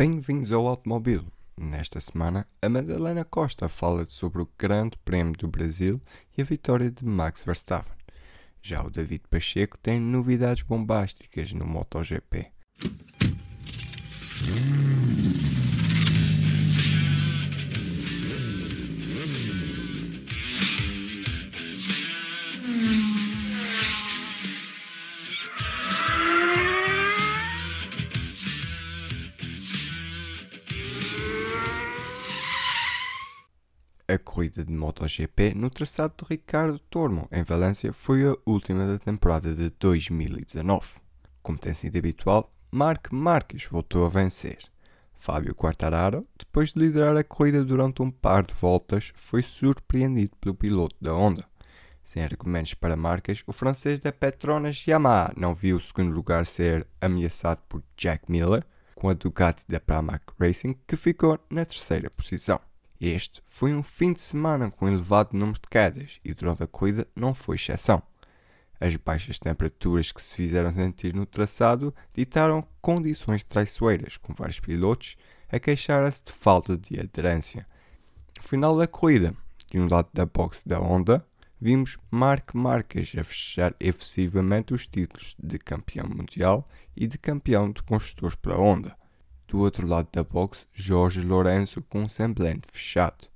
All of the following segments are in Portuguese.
Bem-vindos ao Automóvel. Nesta semana, a Madalena Costa fala sobre o Grande Prémio do Brasil e a vitória de Max Verstappen. Já o David Pacheco tem novidades bombásticas no MotoGP. A corrida de MotoGP no traçado de Ricardo Tormo, em Valência, foi a última da temporada de 2019. Como tem sido habitual, Marc Marques voltou a vencer. Fábio Quartararo, depois de liderar a corrida durante um par de voltas, foi surpreendido pelo piloto da Honda. Sem argumentos para Marques, o francês da Petronas Yamaha não viu o segundo lugar ser ameaçado por Jack Miller, com a Ducati da Pramac Racing, que ficou na terceira posição. Este foi um fim de semana com elevado número de quedas e durante a corrida não foi exceção. As baixas temperaturas que se fizeram sentir no traçado ditaram condições traiçoeiras, com vários pilotos a queixar-se de falta de aderência. No final da corrida, de um lado da box da Honda, vimos Marc Marques a fechar efusivamente os títulos de campeão mundial e de campeão de construtores para a Honda do outro lado da box, Jorge Lourenço com um semblante fechado,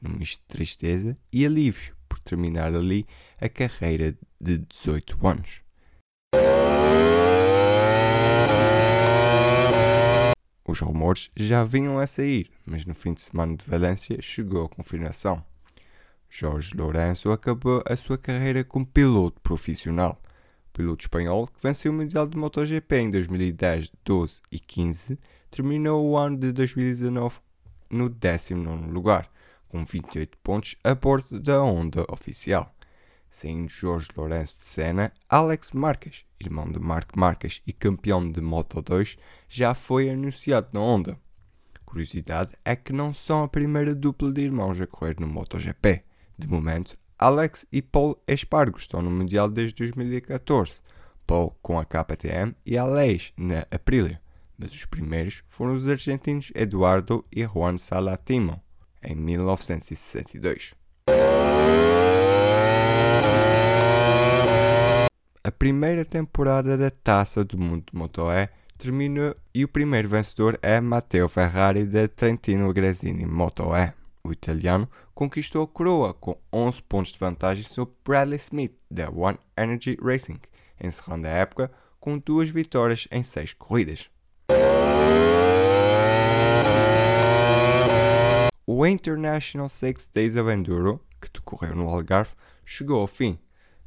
num misto de tristeza e alívio por terminar ali a carreira de 18 anos. Os rumores já vinham a sair, mas no fim de semana de Valência chegou a confirmação. Jorge Lourenço acabou a sua carreira como piloto profissional. piloto espanhol que venceu o Mundial de MotoGP em 2010, 12 e 15 terminou o ano de 2019 no 19 lugar, com 28 pontos a bordo da Honda oficial. Saindo Jorge Lourenço de Senna, Alex Marques, irmão de Marc Marques e campeão de Moto2, já foi anunciado na Honda. Curiosidade é que não são a primeira dupla de irmãos a correr no MotoGP. De momento, Alex e Paul Espargo estão no Mundial desde 2014, Paul com a KTM e Aleix na Aprilia mas os primeiros foram os argentinos Eduardo e Juan Salatimo, em 1962. A primeira temporada da Taça do Mundo de Moto-E terminou e o primeiro vencedor é Matteo Ferrari da Trentino Gresini Moto-E. O italiano conquistou a coroa com 11 pontos de vantagem sobre Bradley Smith da One Energy Racing, encerrando a época com duas vitórias em seis corridas. O International Six Days of Enduro, que decorreu no Algarve, chegou ao fim.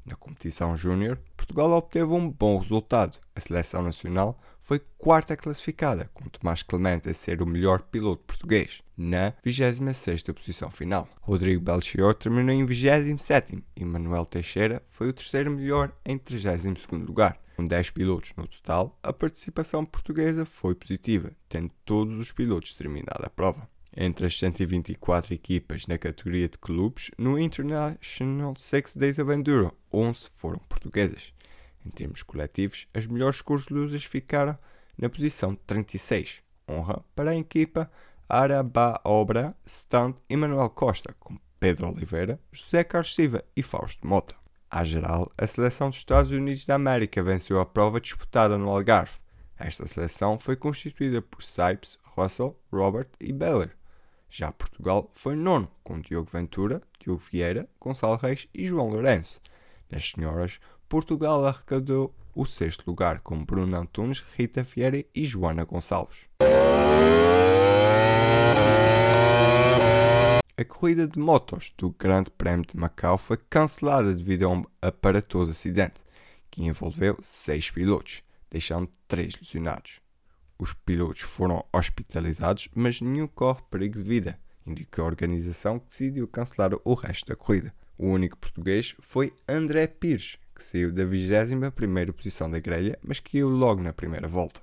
Na competição júnior, Portugal obteve um bom resultado. A seleção nacional foi quarta classificada, com Tomás Clemente a ser o melhor piloto português, na 26ª posição final. Rodrigo Belchior terminou em 27º e Manuel Teixeira foi o terceiro melhor em 32º lugar. Com 10 pilotos no total, a participação portuguesa foi positiva, tendo todos os pilotos terminado a prova. Entre as 124 equipas na categoria de clubes, no International Six Days of Enduro, 11 foram portuguesas. Em termos coletivos, as melhores cores luzes ficaram na posição 36, honra para a equipa Araba Obra, Stunt e Manuel Costa, com Pedro Oliveira, José Carlos Silva e Fausto Mota. À geral, a seleção dos Estados Unidos da América venceu a prova disputada no Algarve. Esta seleção foi constituída por Sipes, Russell, Robert e Beller. Já Portugal foi nono, com Diogo Ventura, Diogo Vieira, Gonçalo Reis e João Lourenço. Nas senhoras, Portugal arrecadou o sexto lugar, com Bruno Antunes, Rita Vieira e Joana Gonçalves. A corrida de motos do Grande Prémio de Macau foi cancelada devido a um aparatoso acidente que envolveu seis pilotos, deixando três lesionados. Os pilotos foram hospitalizados, mas nenhum corre perigo de vida, indicou a organização que decidiu cancelar o resto da corrida. O único português foi André Pires, que saiu da 21ª posição da grelha, mas caiu logo na primeira volta.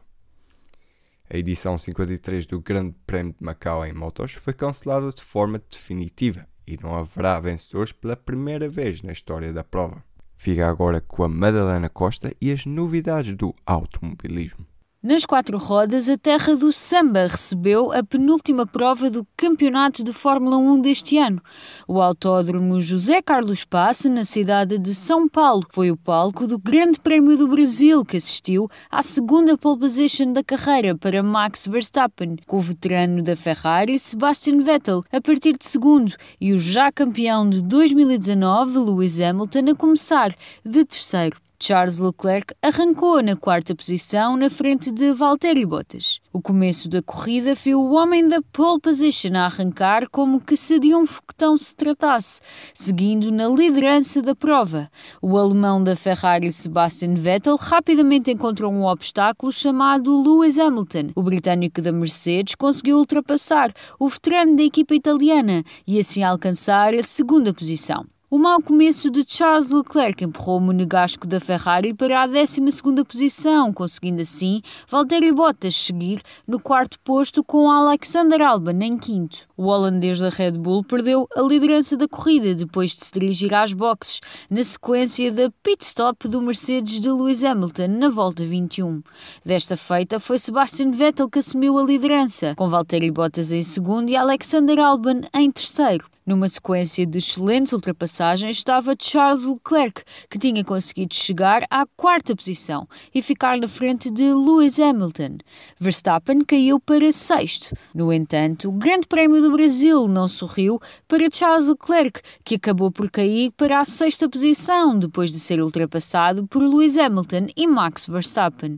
A edição 53 do Grande Prémio de Macau em motos foi cancelada de forma definitiva e não haverá vencedores pela primeira vez na história da prova. Fica agora com a Madalena Costa e as novidades do automobilismo. Nas quatro rodas, a terra do samba recebeu a penúltima prova do Campeonato de Fórmula 1 deste ano. O Autódromo José Carlos Passe, na cidade de São Paulo, foi o palco do Grande Prémio do Brasil, que assistiu à segunda pole position da carreira para Max Verstappen, com o veterano da Ferrari, Sebastian Vettel, a partir de segundo, e o já campeão de 2019, Lewis Hamilton, a começar de terceiro. Charles Leclerc arrancou na quarta posição na frente de Valtteri Bottas. O começo da corrida viu o homem da pole position a arrancar como que se de um foguetão se tratasse, seguindo na liderança da prova. O alemão da Ferrari Sebastian Vettel rapidamente encontrou um obstáculo chamado Lewis Hamilton. O britânico da Mercedes conseguiu ultrapassar o veterano da equipa italiana e assim alcançar a segunda posição. O mau começo de Charles Leclerc empurrou o monegasco da Ferrari para a 12 posição, conseguindo assim Valtteri Bottas seguir no quarto posto com Alexander Albon em quinto. O holandês da Red Bull perdeu a liderança da corrida depois de se dirigir às boxes, na sequência da pit stop do Mercedes de Lewis Hamilton na volta 21. Desta feita foi Sebastian Vettel que assumiu a liderança, com Valtteri Bottas em segundo e Alexander Albon em terceiro. Numa sequência de excelentes ultrapassagens estava Charles Leclerc, que tinha conseguido chegar à quarta posição e ficar na frente de Lewis Hamilton. Verstappen caiu para sexto. No entanto, o Grande Prémio do Brasil não sorriu para Charles Leclerc, que acabou por cair para a sexta posição depois de ser ultrapassado por Lewis Hamilton e Max Verstappen.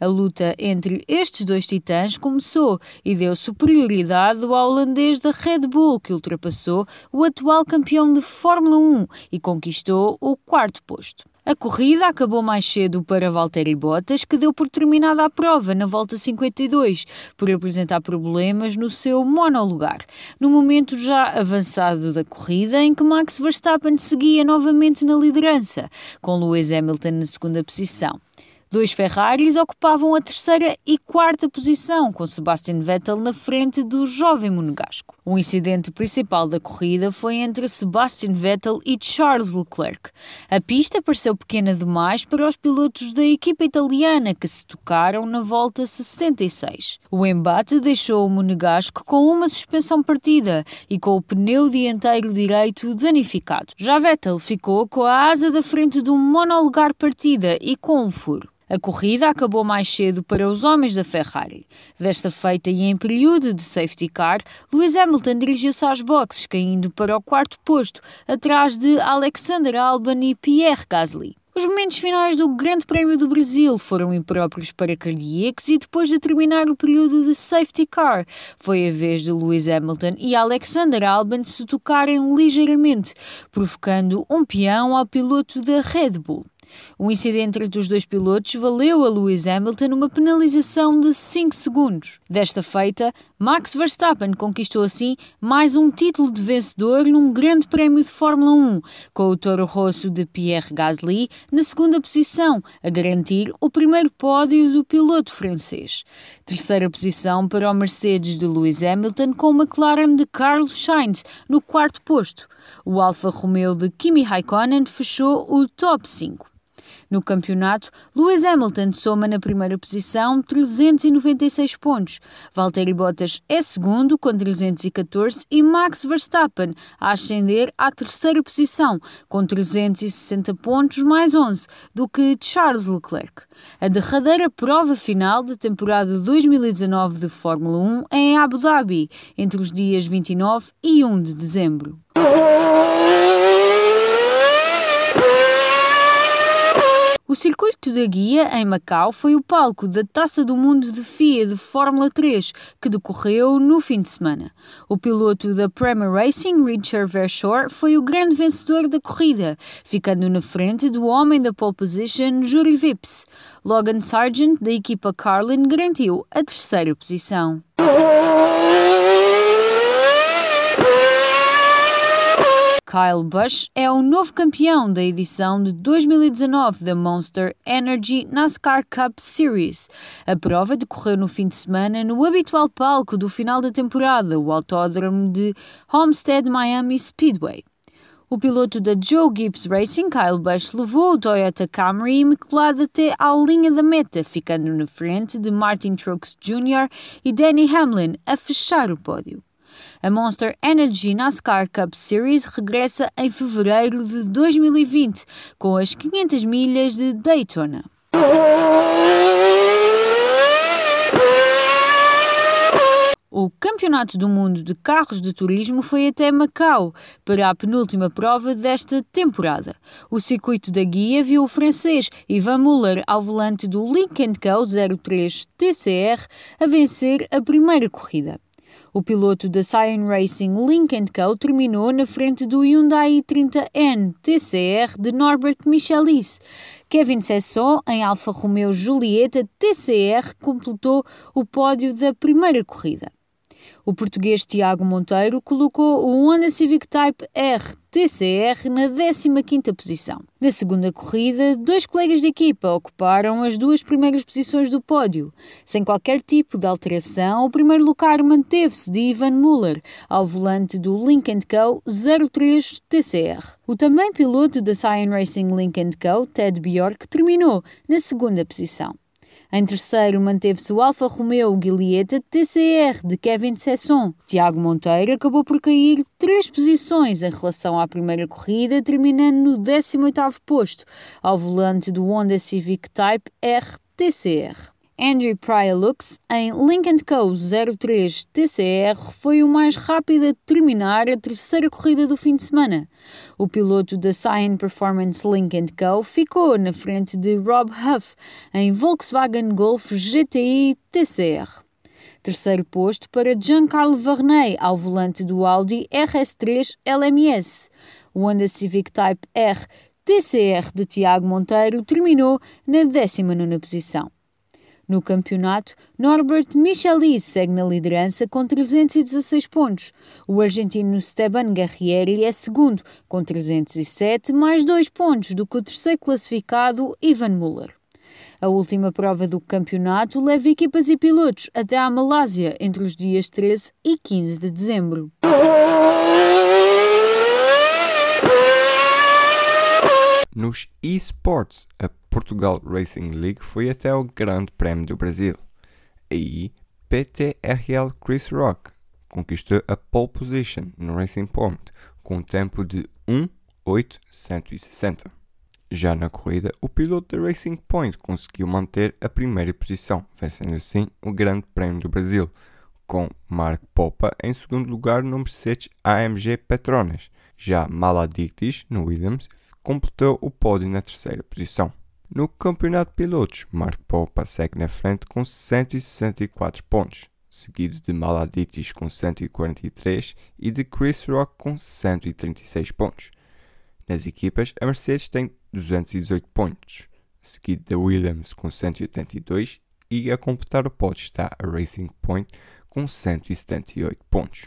A luta entre estes dois titãs começou e deu superioridade ao holandês da Red Bull, que ultrapassou o atual campeão de Fórmula 1 e conquistou o quarto posto. A corrida acabou mais cedo para Valtteri Bottas, que deu por terminada a prova na volta 52, por apresentar problemas no seu monolugar, no momento já avançado da corrida em que Max Verstappen seguia novamente na liderança, com Lewis Hamilton na segunda posição. Dois Ferraris ocupavam a terceira e quarta posição, com Sebastian Vettel na frente do jovem monegasco. O incidente principal da corrida foi entre Sebastian Vettel e Charles Leclerc. A pista pareceu pequena demais para os pilotos da equipa italiana que se tocaram na volta 66. O embate deixou o monegasco com uma suspensão partida e com o pneu dianteiro direito danificado. Já Vettel ficou com a asa da frente do monolugar partida e com um furo. A corrida acabou mais cedo para os homens da Ferrari. Desta feita e em período de safety car, Lewis Hamilton dirigiu-se às boxes, caindo para o quarto posto, atrás de Alexander Albon e Pierre Gasly. Os momentos finais do Grande Prémio do Brasil foram impróprios para cardíacos e depois de terminar o período de safety car, foi a vez de Lewis Hamilton e Alexander Albon se tocarem ligeiramente, provocando um peão ao piloto da Red Bull. O incidente entre os dois pilotos valeu a Lewis Hamilton uma penalização de 5 segundos. Desta feita, Max Verstappen conquistou assim mais um título de vencedor num grande prémio de Fórmula 1, com o Toro Rosso de Pierre Gasly na segunda posição, a garantir o primeiro pódio do piloto francês. Terceira posição para o Mercedes de Lewis Hamilton, com o McLaren de Carlos Sainz no quarto posto. O Alfa Romeo de Kimi Raikkonen fechou o top 5. No campeonato, Lewis Hamilton soma na primeira posição 396 pontos. Valtteri Bottas é segundo com 314 e Max Verstappen a ascender à terceira posição com 360 pontos mais 11 do que Charles Leclerc. A derradeira prova final da temporada 2019 de Fórmula 1 é em Abu Dhabi, entre os dias 29 e 1 de dezembro. O circuito da Guia, em Macau, foi o palco da Taça do Mundo de FIA de Fórmula 3, que decorreu no fim de semana. O piloto da Premier Racing, Richard Verschoor, foi o grande vencedor da corrida, ficando na frente do homem da pole position, Juri Vips. Logan Sargent, da equipa Carlin, garantiu a terceira posição. Kyle Busch é o novo campeão da edição de 2019 da Monster Energy NASCAR Cup Series. A prova decorreu no fim de semana no habitual palco do final da temporada, o autódromo de Homestead Miami Speedway. O piloto da Joe Gibbs Racing, Kyle Busch, levou o Toyota Camry imaculado até à linha da meta, ficando na frente de Martin Truex Jr. e Danny Hamlin a fechar o pódio. A Monster Energy NASCAR Cup Series regressa em fevereiro de 2020 com as 500 milhas de Daytona. O Campeonato do Mundo de Carros de Turismo foi até Macau para a penúltima prova desta temporada. O circuito da guia viu o francês Ivan Muller ao volante do Lincoln Co 03 TCR a vencer a primeira corrida. O piloto da Cyan Racing Lincoln Co terminou na frente do Hyundai 30N TCR de Norbert Michelis. Kevin Sesson, em Alfa Romeo Julieta TCR, completou o pódio da primeira corrida. O português Tiago Monteiro colocou o Honda Civic Type R TCR na 15ª posição. Na segunda corrida, dois colegas de equipa ocuparam as duas primeiras posições do pódio. Sem qualquer tipo de alteração, o primeiro lugar manteve-se de Ivan Muller, ao volante do Lincoln Co. 03 TCR. O também piloto da Cyan Racing Lincoln Co., Ted Bjork, terminou na segunda posição. Em terceiro, manteve-se o Alfa Romeo Giulietta TCR de Kevin Sesson. Tiago Monteiro acabou por cair três posições em relação à primeira corrida, terminando no 18º posto, ao volante do Honda Civic Type R TCR. Andrew Pryor-Lux, em Lincoln Co. 03 TCR, foi o mais rápido a terminar a terceira corrida do fim de semana. O piloto da Cyan Performance Lincoln Co. ficou na frente de Rob Huff, em Volkswagen Golf GTI TCR. Terceiro posto para Giancarlo Varney, ao volante do Audi RS3 LMS. O Honda Civic Type R TCR de Tiago Monteiro terminou na 19ª posição. No campeonato, Norbert Michelis segue na liderança com 316 pontos. O argentino Esteban Garrieri é segundo, com 307, mais dois pontos do que o terceiro classificado Ivan Muller. A última prova do campeonato leva equipas e pilotos até à Malásia entre os dias 13 e 15 de dezembro. Nos eSports, a Portugal Racing League foi até o Grande Prémio do Brasil. Aí, PTRL Chris Rock conquistou a pole position no Racing Point com um tempo de 1.860. Já na corrida, o piloto da Racing Point conseguiu manter a primeira posição, vencendo assim o Grande Prémio do Brasil, com Mark Popa em segundo lugar no Mercedes AMG Petronas. Já Maladictis, no Williams, completou o pódio na terceira posição. No campeonato de pilotos, Mark Popa segue na frente com 164 pontos, seguido de Maladitis com 143 e de Chris Rock com 136 pontos. Nas equipas, a Mercedes tem 218 pontos, seguido da Williams com 182 e a completar o pódio está a Racing Point com 178 pontos.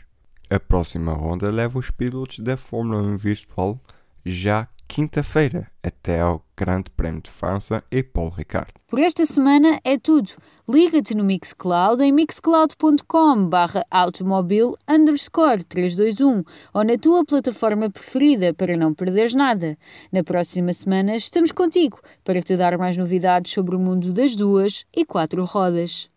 A próxima ronda leva os pilotos da Fórmula 1 virtual já quinta-feira até ao Grande Prémio de França e Paul Ricard. Por esta semana é tudo. Liga-te no Mixcloud em mixcloud.com barra automobil underscore 321 ou na tua plataforma preferida para não perderes nada. Na próxima semana estamos contigo para te dar mais novidades sobre o mundo das duas e quatro rodas.